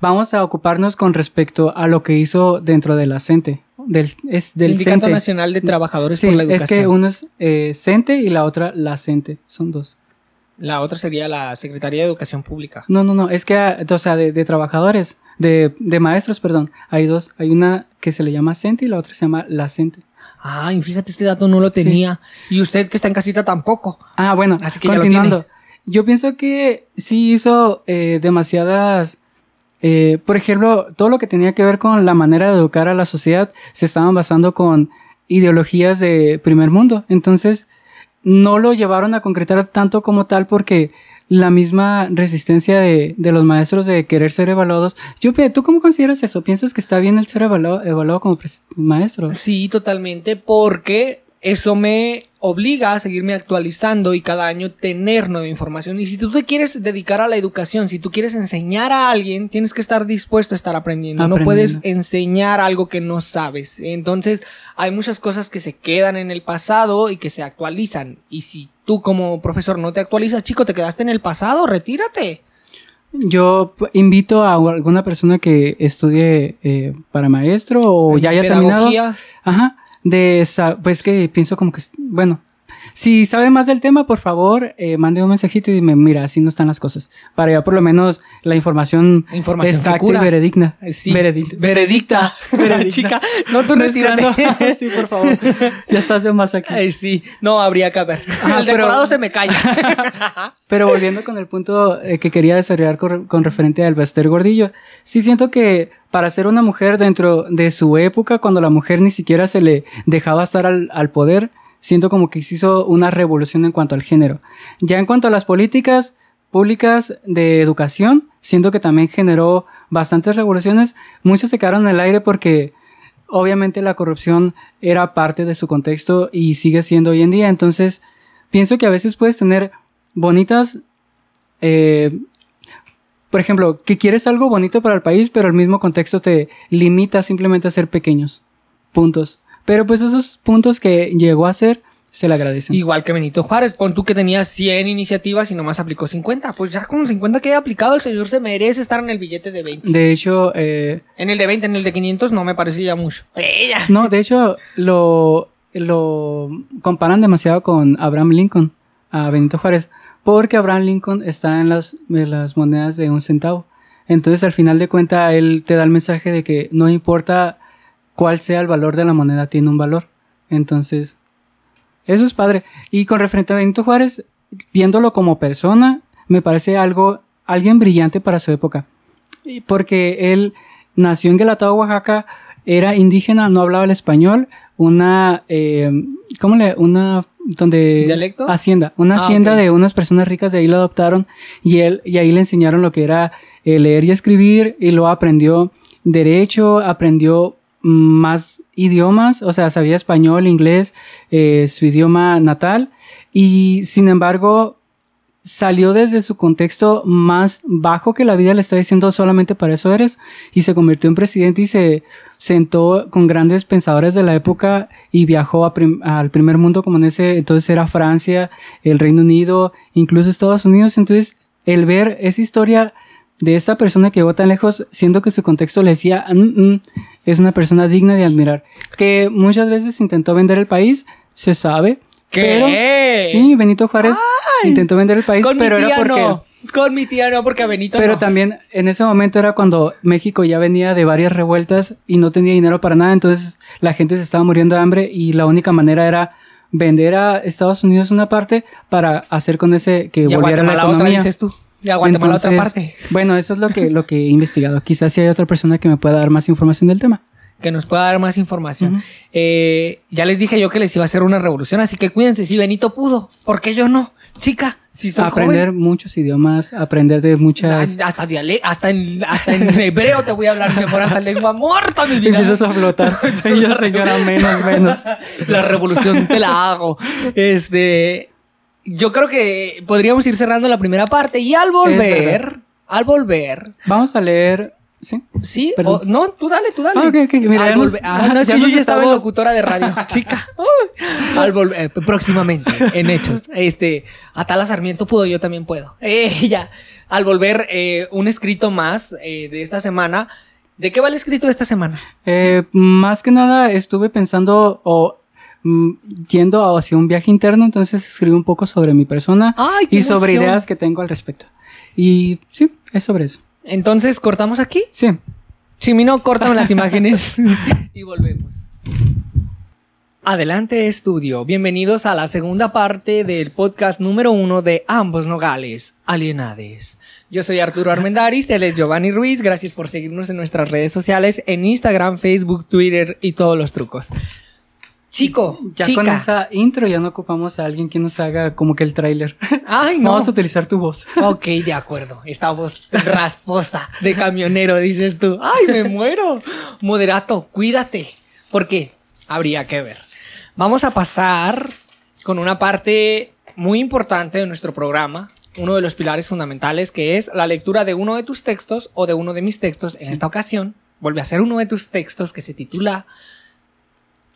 vamos a ocuparnos con respecto a lo que hizo dentro de la CENTE. Del, es del Sindicato CENTE. Nacional de Trabajadores Sí, por la es Educación. que uno es eh, CENTE y la otra la CENTE. Son dos. La otra sería la Secretaría de Educación Pública. No, no, no. Es que, o sea, de, de trabajadores, de, de maestros, perdón. Hay dos. Hay una que se le llama CENTE y la otra se llama la CENTE. Ay, fíjate, este dato no lo tenía. Y usted que está en casita tampoco. Ah, bueno, Así que ya lo continuando. Yo pienso que sí hizo eh, demasiadas. eh, por ejemplo, todo lo que tenía que ver con la manera de educar a la sociedad se estaban basando con ideologías de primer mundo. Entonces, no lo llevaron a concretar tanto como tal porque la misma resistencia de, de los maestros de querer ser evaluados. Yo, pi- ¿tú cómo consideras eso? ¿Piensas que está bien el ser evaluado, evaluado como maestro? Sí, totalmente, porque eso me obliga a seguirme actualizando y cada año tener nueva información. Y si tú te quieres dedicar a la educación, si tú quieres enseñar a alguien, tienes que estar dispuesto a estar aprendiendo. No puedes enseñar algo que no sabes. Entonces, hay muchas cosas que se quedan en el pasado y que se actualizan. Y si tú como profesor no te actualizas, chico, te quedaste en el pasado, retírate. Yo invito a alguna persona que estudie eh, para maestro o ya haya terminado. Ajá. De esa, pues que pienso como que, bueno, si sabe más del tema, por favor, eh, mande un mensajito y dime, mira, así no están las cosas. Para ya por lo menos la información, Información exacta y veredigna. Sí. Veredic- Veredicta. Veredicta. [laughs] Chica, no, tú retírate. Mezclando- [laughs] sí, por favor. Ya estás de más aquí. Ay, sí, no habría que haber. Ajá, el pero- decorado se me calla. [laughs] Pero volviendo con el punto eh, que quería desarrollar con, con referente al Bester Gordillo, sí siento que para ser una mujer dentro de su época, cuando la mujer ni siquiera se le dejaba estar al, al poder, siento como que se hizo una revolución en cuanto al género. Ya en cuanto a las políticas públicas de educación, siento que también generó bastantes revoluciones. Muchas se quedaron en el aire porque obviamente la corrupción era parte de su contexto y sigue siendo hoy en día. Entonces, pienso que a veces puedes tener bonitas eh, por ejemplo, que quieres algo bonito para el país, pero el mismo contexto te limita simplemente a ser pequeños puntos. Pero pues esos puntos que llegó a ser, se le agradecen. Igual que Benito Juárez, pon tú que tenía 100 iniciativas y nomás aplicó 50. Pues ya con 50 que haya aplicado, el señor se merece estar en el billete de 20. De hecho, eh, En el de 20, en el de 500 no me parecía mucho. [laughs] ¡Ella! no, de hecho, lo, lo comparan demasiado con Abraham Lincoln, a Benito Juárez, porque Abraham Lincoln está en las, en las monedas de un centavo. Entonces, al final de cuentas, él te da el mensaje de que no importa cuál sea el valor de la moneda, tiene un valor. Entonces, eso es padre. Y con referente a Benito Juárez, viéndolo como persona, me parece algo, alguien brillante para su época. Porque él nació en Guelatao, Oaxaca, era indígena, no hablaba el español, una, eh, ¿cómo le? Una, donde... ¿Dialecto? Hacienda, una Ah, hacienda de unas personas ricas, de ahí lo adoptaron y él, y ahí le enseñaron lo que era eh, leer y escribir y luego aprendió derecho, aprendió más idiomas, o sea, sabía español, inglés, eh, su idioma natal y sin embargo salió desde su contexto más bajo que la vida le está diciendo solamente para eso eres y se convirtió en presidente y se sentó con grandes pensadores de la época y viajó prim- al primer mundo como en ese entonces era Francia, el Reino Unido, incluso Estados Unidos, entonces el ver esa historia de esta persona que llegó tan lejos, siendo que su contexto le decía, "Mm, mm", es una persona digna de admirar, que muchas veces intentó vender el país, se sabe, ¿Qué? pero sí, Benito Juárez intentó vender el país, Con pero mi era tía porque no. Con mi tía no, porque a Benito pero no. también en ese momento era cuando México ya venía de varias revueltas y no tenía dinero para nada, entonces la gente se estaba muriendo de hambre y la única manera era vender a Estados Unidos una parte para hacer con ese que volviera la Guatemala otra, economía. dices tú. Y a Guatemala otra parte. Bueno, eso es lo que, lo que he investigado. Quizás si hay otra persona que me pueda dar más información del tema. Que nos pueda dar más información. Eh, ya les dije yo que les iba a hacer una revolución, así que cuídense. Si Benito pudo, ¿por qué yo no? Chica, si soy aprender joven, muchos idiomas, aprender de muchas... hasta, diale- hasta, en, hasta en hebreo te voy a hablar mejor, hasta en lengua muerta, mi vida. Empiezas a flotar. [laughs] Yo, señora, menos, menos. La revolución te la hago. Este, yo creo que podríamos ir cerrando la primera parte y al volver, al volver, Vamos a leer... ¿Sí? sí, o- no, tú dale, tú dale. Ah. Mira, Al nos- volver- ah, no, es ya que yo ya estaba en locutora de radio, [laughs] chica. Al volver, eh, próximamente, en hechos. Este, Atala Sarmiento pudo, yo también puedo. Eh, [laughs] ya. Al volver, eh, un escrito más eh, de esta semana. ¿De qué va el escrito de esta semana? Eh, más que nada estuve pensando o yendo hacia un viaje interno, entonces escribí un poco sobre mi persona Ay, y sobre emoción. ideas que tengo al respecto. Y sí, es sobre eso. Entonces, ¿cortamos aquí? Sí. Si mi no, córtame las imágenes [laughs] y volvemos. Adelante estudio, bienvenidos a la segunda parte del podcast número uno de Ambos Nogales, Alienades. Yo soy Arturo Armendaris, él es Giovanni Ruiz, gracias por seguirnos en nuestras redes sociales, en Instagram, Facebook, Twitter y todos los trucos. Chico, Ya chica. con esa intro ya no ocupamos a alguien que nos haga como que el tráiler. Ay, [laughs] no. Vamos a utilizar tu voz. Ok, de acuerdo. Esta voz [laughs] rasposa de camionero, dices tú. ¡Ay, me muero! Moderato, cuídate. Porque habría que ver. Vamos a pasar con una parte muy importante de nuestro programa. Uno de los pilares fundamentales que es la lectura de uno de tus textos o de uno de mis textos. En esta ocasión, vuelve a ser uno de tus textos que se titula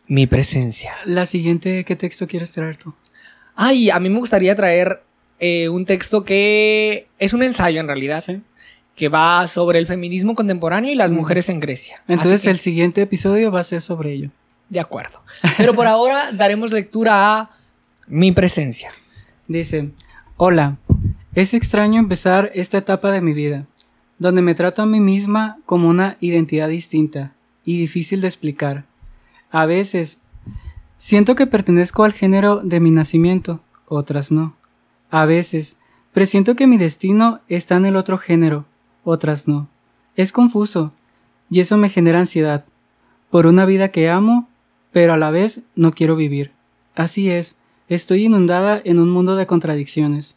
Mi presencia. La siguiente, ¿qué texto quieres traer tú? Ay, a mí me gustaría traer eh, un texto que es un ensayo en realidad, Sí. que va sobre el feminismo contemporáneo y las Mm. mujeres en Grecia. Entonces que, el siguiente episodio va a ser sobre ello. De acuerdo. Pero por ahora daremos lectura a mi presencia. Dice, hola, es extraño empezar esta etapa de mi vida, donde me trato a mí misma como una identidad distinta y difícil de explicar. A veces, siento que pertenezco al género de mi nacimiento, otras no. A veces, presiento que mi destino está en el otro género, otras no. Es confuso, y eso me genera ansiedad, por una vida que amo, pero a la vez no quiero vivir. Así es, estoy inundada en un mundo de contradicciones.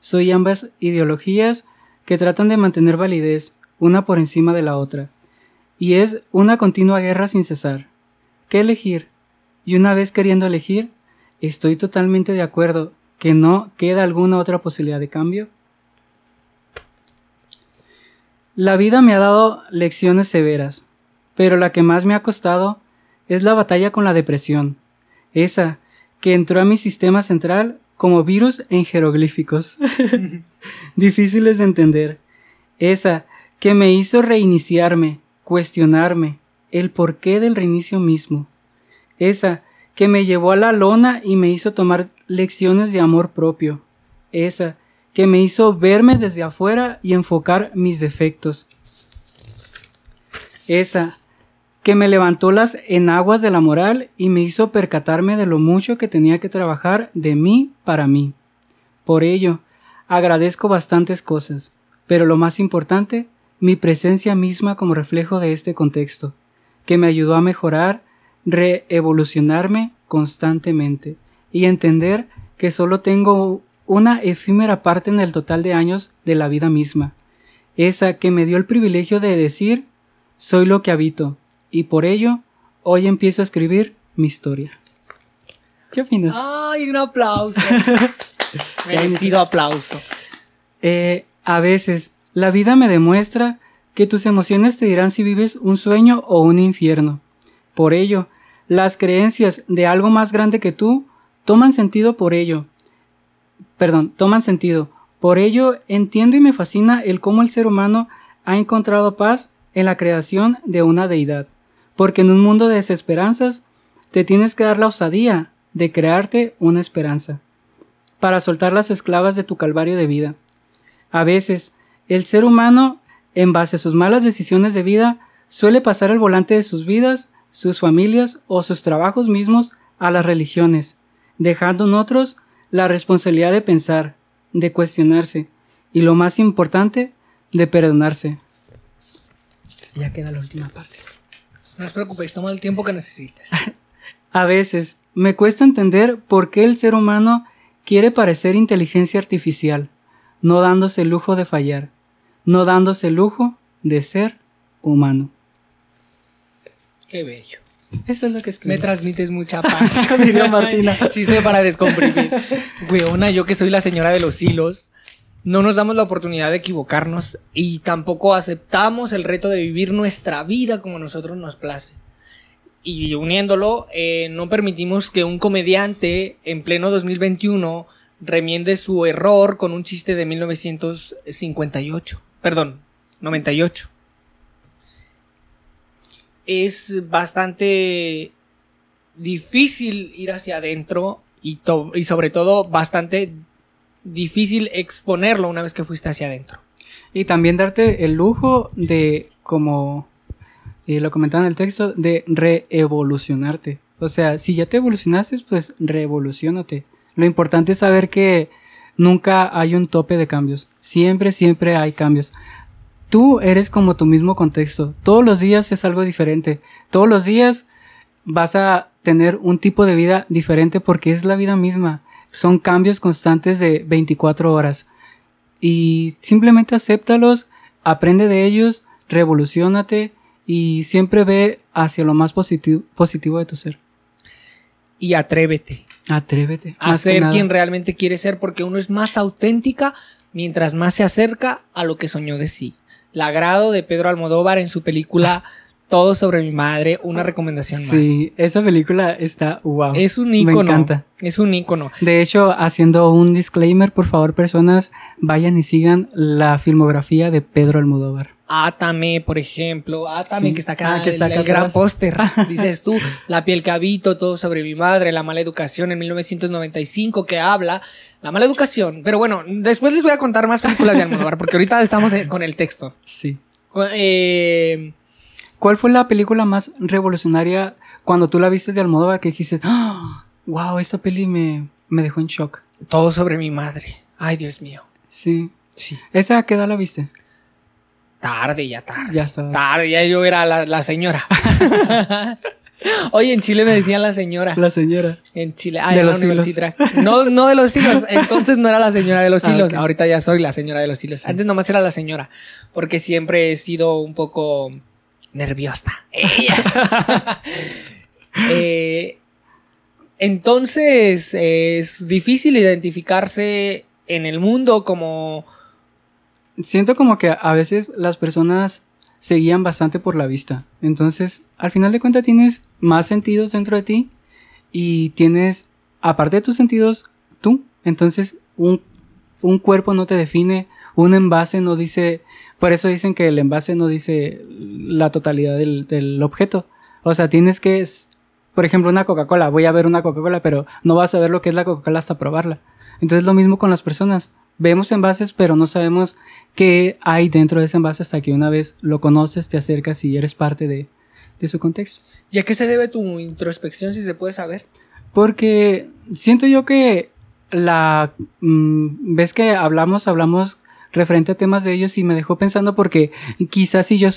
Soy ambas ideologías que tratan de mantener validez, una por encima de la otra. Y es una continua guerra sin cesar. ¿Qué elegir? Y una vez queriendo elegir, estoy totalmente de acuerdo que no queda alguna otra posibilidad de cambio. La vida me ha dado lecciones severas, pero la que más me ha costado es la batalla con la depresión, esa que entró a mi sistema central como virus en jeroglíficos, [laughs] difíciles de entender, esa que me hizo reiniciarme, cuestionarme el porqué del reinicio mismo, esa que me llevó a la lona y me hizo tomar lecciones de amor propio, esa que me hizo verme desde afuera y enfocar mis defectos. Esa que me levantó las enaguas de la moral y me hizo percatarme de lo mucho que tenía que trabajar de mí para mí. Por ello, agradezco bastantes cosas, pero lo más importante, mi presencia misma como reflejo de este contexto, que me ayudó a mejorar, reevolucionarme constantemente y entender que solo tengo una efímera parte en el total de años de la vida misma, esa que me dio el privilegio de decir soy lo que habito, y por ello hoy empiezo a escribir mi historia. ¿Qué opinas? ¡Ay, un aplauso! [laughs] Merecido aplauso. Eh, a veces, la vida me demuestra que tus emociones te dirán si vives un sueño o un infierno. Por ello, las creencias de algo más grande que tú toman sentido por ello, perdón, toman sentido. Por ello, entiendo y me fascina el cómo el ser humano ha encontrado paz en la creación de una deidad. Porque en un mundo de desesperanzas, te tienes que dar la osadía de crearte una esperanza, para soltar las esclavas de tu calvario de vida. A veces, el ser humano, en base a sus malas decisiones de vida, suele pasar el volante de sus vidas, sus familias o sus trabajos mismos a las religiones, dejando en otros la responsabilidad de pensar, de cuestionarse y lo más importante, de perdonarse. Ya queda la última parte. No os preocupéis, toma el tiempo que necesites. [laughs] A veces me cuesta entender por qué el ser humano quiere parecer inteligencia artificial, no dándose el lujo de fallar, no dándose el lujo de ser humano. Qué bello. Eso es lo que escribí. Me transmites mucha [laughs] paz. Diría Martina. [laughs] Chiste para descomprimir. Weona, yo que soy la señora de los hilos, no nos damos la oportunidad de equivocarnos y tampoco aceptamos el reto de vivir nuestra vida como nosotros nos place. Y uniéndolo, eh, no permitimos que un comediante en pleno 2021 remiende su error con un chiste de 1958. Perdón, 98 es bastante difícil ir hacia adentro y, y, sobre todo bastante difícil exponerlo una vez que fuiste hacia adentro. Y también darte el lujo de, como eh, lo comentaba en el texto, de reevolucionarte. O sea, si ya te evolucionaste, pues reevolucionate. Lo importante es saber que nunca hay un tope de cambios. Siempre, siempre hay cambios. Tú eres como tu mismo contexto. Todos los días es algo diferente. Todos los días vas a tener un tipo de vida diferente porque es la vida misma. Son cambios constantes de 24 horas. Y simplemente acéptalos, aprende de ellos, revolucionate y siempre ve hacia lo más positivo, positivo de tu ser. Y atrévete. Atrévete. A ser quien realmente quiere ser porque uno es más auténtica mientras más se acerca a lo que soñó de sí. Lagrado de Pedro Almodóvar en su película Todo sobre mi madre, una recomendación más. Sí, esa película está wow. Es un ícono. Me encanta. Es un ícono. De hecho, haciendo un disclaimer, por favor, personas, vayan y sigan la filmografía de Pedro Almodóvar. Átame, por ejemplo. Átame, que está acá, ah, que está el, gran póster. [laughs] [laughs] Dices tú, La piel que habito, todo sobre mi madre, La mala educación en 1995, que habla. La mala educación. Pero bueno, después les voy a contar más películas de Almodóvar, porque ahorita estamos con el texto. Sí. Eh, ¿Cuál fue la película más revolucionaria cuando tú la viste de Almodóvar que dijiste, wow, ¡Ah! esta peli me, me dejó en shock? Todo sobre mi madre. Ay, Dios mío. Sí. Sí. ¿Esa a qué edad la viste? Tarde, ya tarde. Ya estaba. Tarde, ya yo era la, la señora. [laughs] Oye, en Chile me decían la señora. La señora. En Chile. Ah, De los hilos. No, no de los hilos. [laughs] Entonces no era la señora de los Ah, hilos. Ahorita ya soy la señora de los hilos. Antes nomás era la señora. Porque siempre he sido un poco nerviosa. [laughs] Eh, entonces es difícil identificarse en el mundo como... Siento como que a veces las personas se guían bastante por la vista. Entonces, al final de cuentas tienes más sentidos dentro de ti y tienes, aparte de tus sentidos, tú. Entonces, un, un cuerpo no te define, un envase no dice, por eso dicen que el envase no dice la totalidad del, del objeto. O sea, tienes que, por ejemplo, una Coca-Cola, voy a ver una Coca-Cola, pero no vas a ver lo que es la Coca-Cola hasta probarla. Entonces, lo mismo con las personas. Vemos envases, pero no sabemos qué hay dentro de ese envase hasta que una vez lo conoces, te acercas y eres parte de, de su contexto. ¿Y a qué se debe tu introspección si se puede saber? Porque siento yo que la mm, ves que hablamos, hablamos referente a temas de ellos y me dejó pensando porque quizás si yo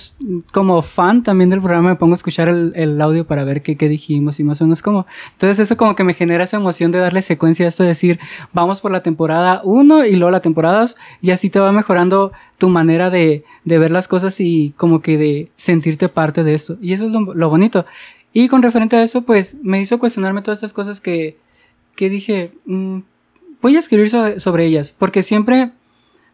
como fan también del programa me pongo a escuchar el, el audio para ver qué, qué dijimos y más o menos como. Entonces eso como que me genera esa emoción de darle secuencia a esto, de decir, vamos por la temporada 1 y luego la temporada 2 y así te va mejorando tu manera de, de ver las cosas y como que de sentirte parte de esto. Y eso es lo, bonito. Y con referente a eso, pues me hizo cuestionarme todas estas cosas que, que dije, mm, voy a escribir so- sobre ellas, porque siempre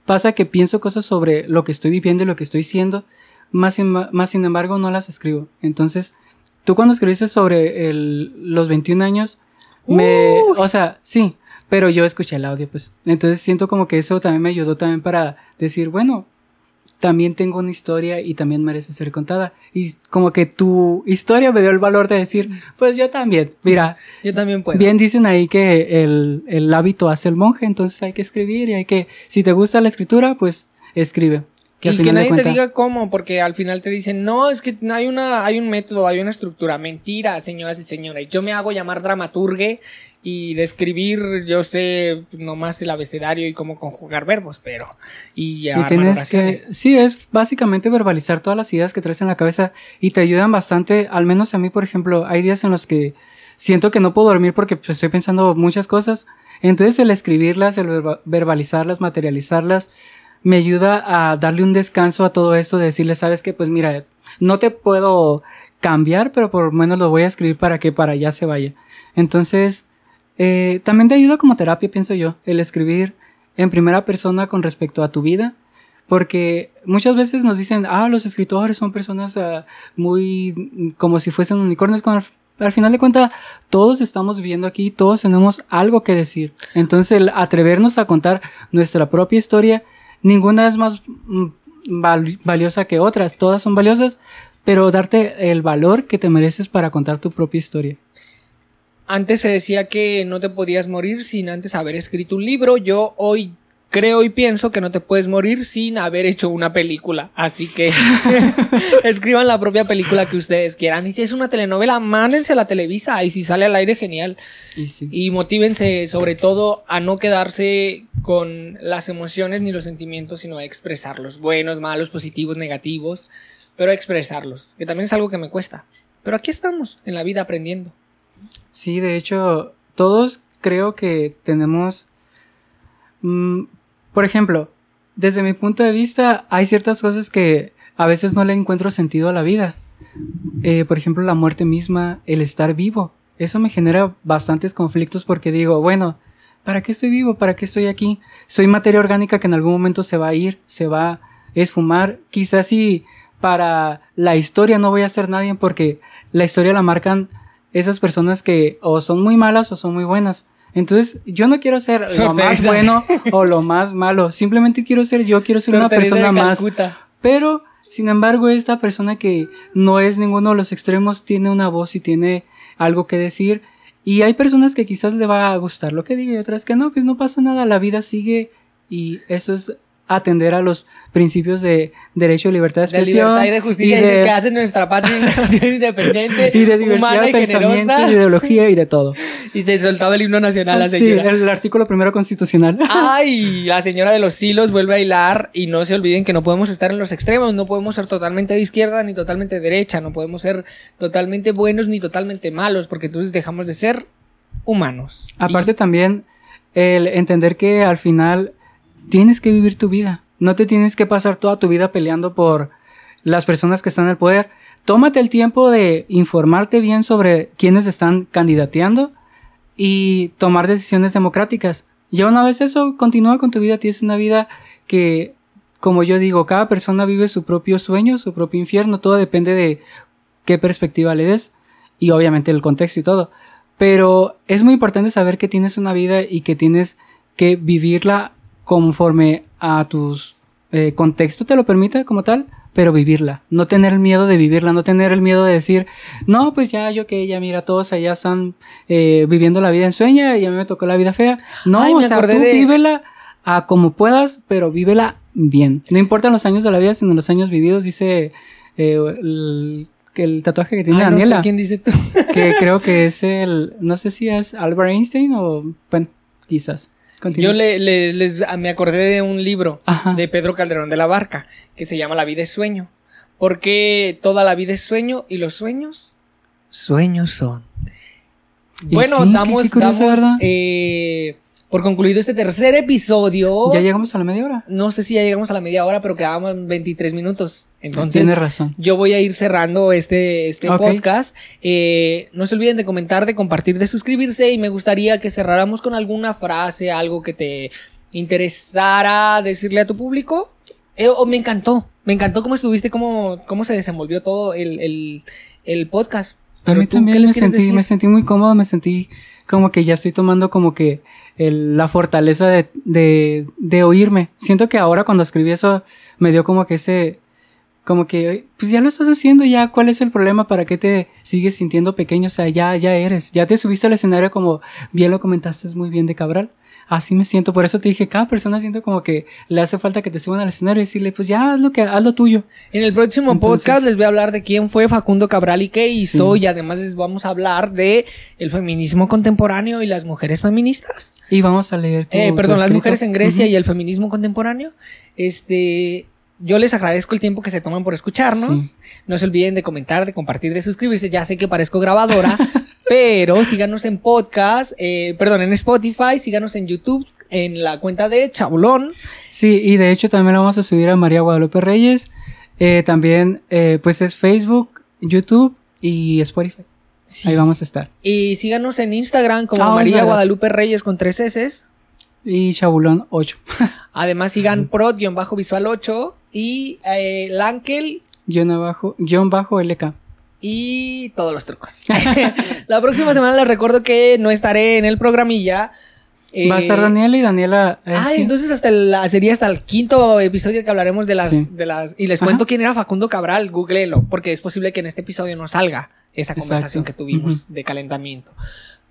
pasa que pienso cosas sobre lo que estoy viviendo y lo que estoy siendo, más sin, más sin embargo no las escribo. Entonces, tú cuando escribiste sobre el, los 21 años, me, o sea, sí, pero yo escuché el audio, pues. Entonces siento como que eso también me ayudó también para decir, bueno, también tengo una historia y también merece ser contada. Y como que tu historia me dio el valor de decir, pues yo también. Mira, [laughs] Yo también puedo. bien dicen ahí que el, el hábito hace el monje, entonces hay que escribir y hay que, si te gusta la escritura, pues escribe. Que y que nadie te diga cómo, porque al final te dicen, no, es que hay, una, hay un método, hay una estructura. Mentira, señoras y señores. Yo me hago llamar dramaturgue y de escribir, yo sé nomás el abecedario y cómo conjugar verbos, pero. Y Y tienes que, sí, es básicamente verbalizar todas las ideas que traes en la cabeza y te ayudan bastante, al menos a mí, por ejemplo, hay días en los que siento que no puedo dormir porque pues, estoy pensando muchas cosas, entonces el escribirlas, el verba- verbalizarlas, materializarlas, me ayuda a darle un descanso a todo esto, de decirle, sabes que, pues mira, no te puedo cambiar, pero por lo menos lo voy a escribir para que para allá se vaya. Entonces, eh, también te ayuda como terapia, pienso yo, el escribir en primera persona con respecto a tu vida, porque muchas veces nos dicen, ah, los escritores son personas ah, muy como si fuesen unicornios, al, al final de cuentas todos estamos viviendo aquí, todos tenemos algo que decir. Entonces, el atrevernos a contar nuestra propia historia, ninguna es más mm, val- valiosa que otras, todas son valiosas, pero darte el valor que te mereces para contar tu propia historia. Antes se decía que no te podías morir sin antes haber escrito un libro. Yo hoy creo y pienso que no te puedes morir sin haber hecho una película. Así que [laughs] [laughs] escriban la propia película que ustedes quieran. Y si es una telenovela, mándense a la Televisa. Y si sale al aire, genial. Y sí. Y motívense sobre todo a no quedarse con las emociones ni los sentimientos, sino a expresarlos. Buenos, malos, positivos, negativos. Pero a expresarlos. Que también es algo que me cuesta. Pero aquí estamos, en la vida aprendiendo. Sí, de hecho, todos creo que tenemos, mm, por ejemplo, desde mi punto de vista, hay ciertas cosas que a veces no le encuentro sentido a la vida. Eh, por ejemplo, la muerte misma, el estar vivo. Eso me genera bastantes conflictos porque digo, bueno, ¿para qué estoy vivo? ¿Para qué estoy aquí? Soy materia orgánica que en algún momento se va a ir, se va a esfumar. Quizás si para la historia no voy a ser nadie porque la historia la marcan esas personas que o son muy malas o son muy buenas. Entonces, yo no quiero ser [laughs] lo más bueno o lo más malo. Simplemente quiero ser yo, quiero ser una persona más. Pero, sin embargo, esta persona que no es ninguno de los extremos tiene una voz y tiene algo que decir. Y hay personas que quizás le va a gustar lo que diga y otras que no, pues no pasa nada, la vida sigue y eso es atender a los principios de derecho, libertad de De expresión. libertad y de justicia y de- que hace nuestra patria una [laughs] nación independiente, y de diversidad humana de y pensamiento, generosa. de ideología y de todo. [laughs] Y se soltaba el himno nacional la sí, señora. el artículo primero constitucional. [laughs] Ay, la señora de los hilos vuelve a hilar y no se olviden que no podemos estar en los extremos, no podemos ser totalmente de izquierda ni totalmente de derecha, no podemos ser totalmente buenos ni totalmente malos, porque entonces dejamos de ser humanos. Aparte también el entender que al final tienes que vivir tu vida. No te tienes que pasar toda tu vida peleando por las personas que están en el poder. Tómate el tiempo de informarte bien sobre quiénes están candidateando y tomar decisiones democráticas. Ya una vez eso, continúa con tu vida. Tienes una vida que, como yo digo, cada persona vive su propio sueño, su propio infierno. Todo depende de qué perspectiva le des y obviamente el contexto y todo. Pero es muy importante saber que tienes una vida y que tienes que vivirla conforme a tus eh, contexto te lo permite como tal, pero vivirla. No tener el miedo de vivirla, no tener el miedo de decir, no, pues ya yo que ya mira, todos allá están eh, viviendo la vida en sueño y a mí me tocó la vida fea. No, Ay, o sea, tú de- vívela a como puedas, pero vívela bien. No importan los años de la vida, sino los años vividos, dice eh, el, que el tatuaje que tiene Ay, no sé Daniela quién dice tú. que creo que es el, no sé si es Albert Einstein o, bueno, quizás. Continúa. Yo le, le- les, ah, me acordé de un libro Ajá. de Pedro Calderón de la Barca que se llama La vida es sueño. Porque toda la vida es sueño y los sueños, sueños son. Y Bueno, sí, damos, qué curioso, damos, eh, por concluido este tercer episodio. Ya llegamos a la media hora. No sé si ya llegamos a la media hora, pero quedábamos en 23 minutos. Entonces, Tienes razón. yo voy a ir cerrando este, este podcast. Eh, no se olviden de comentar, de compartir, de suscribirse. Y me gustaría que cerráramos con alguna frase, algo que te interesara decirle a tu público. Eh, oh, me encantó. Me encantó cómo estuviste, cómo, cómo se desenvolvió todo el, el, el podcast. A mí Pero tú, ¿qué también me sentí, decir? me sentí muy cómodo, me sentí como que ya estoy tomando como que el- la fortaleza de, de, de oírme. Siento que ahora cuando escribí eso me dio como que ese, como que, pues ya lo estás haciendo, ya, ¿cuál es el problema? ¿Para qué te sigues sintiendo pequeño? O sea, ya, ya eres, ya te subiste al escenario como bien lo comentaste muy bien de Cabral. Así me siento, por eso te dije, cada persona siento como que le hace falta que te suban al escenario y decirle, pues ya, haz lo que, haz lo tuyo. En el próximo Entonces- podcast les voy a hablar de quién fue Facundo Cabral y qué hizo. Sí. Y además les vamos a hablar de el feminismo contemporáneo y las mujeres feministas. Y vamos a leer tu, Eh, tu perdón, las mujeres en Grecia y el feminismo contemporáneo. Este, yo les agradezco el tiempo que se toman por escucharnos. Sí. No se olviden de comentar, de compartir, de suscribirse. Ya sé que parezco grabadora, [laughs] pero síganos en podcast, eh, perdón, en Spotify, síganos en YouTube, en la cuenta de Chabulón. Sí, y de hecho también lo vamos a subir a María Guadalupe Reyes. Eh, también, eh, pues es Facebook, YouTube y Spotify. Sí. Ahí vamos a estar. Y síganos en Instagram como Ah, María. Guadalupe Reyes con tres S. Y Chabulón 8. [laughs] Además sigan prod-visual 8 y eh, Lankel Guión abajo, guion bajo LK. Y todos los trucos. [laughs] la próxima semana les recuerdo que no estaré en el programilla. Eh, Va a estar Daniela y Daniela. eh, Ah, sí. entonces hasta la, sería hasta el quinto episodio que hablaremos de las, Sí. de las y les Ajá. cuento quién era Facundo Cabral, googleenlo, porque es posible que en este episodio no salga esa Exacto. conversación que tuvimos de calentamiento.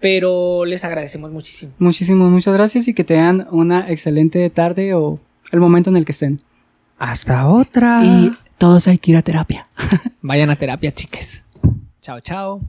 Pero les agradecemos muchísimo. Muchísimas, muchas gracias y que tengan una excelente tarde o el momento en el que estén. Hasta otra. Y todos hay que ir a terapia. vayan a terapia, chiques. Chao, chao.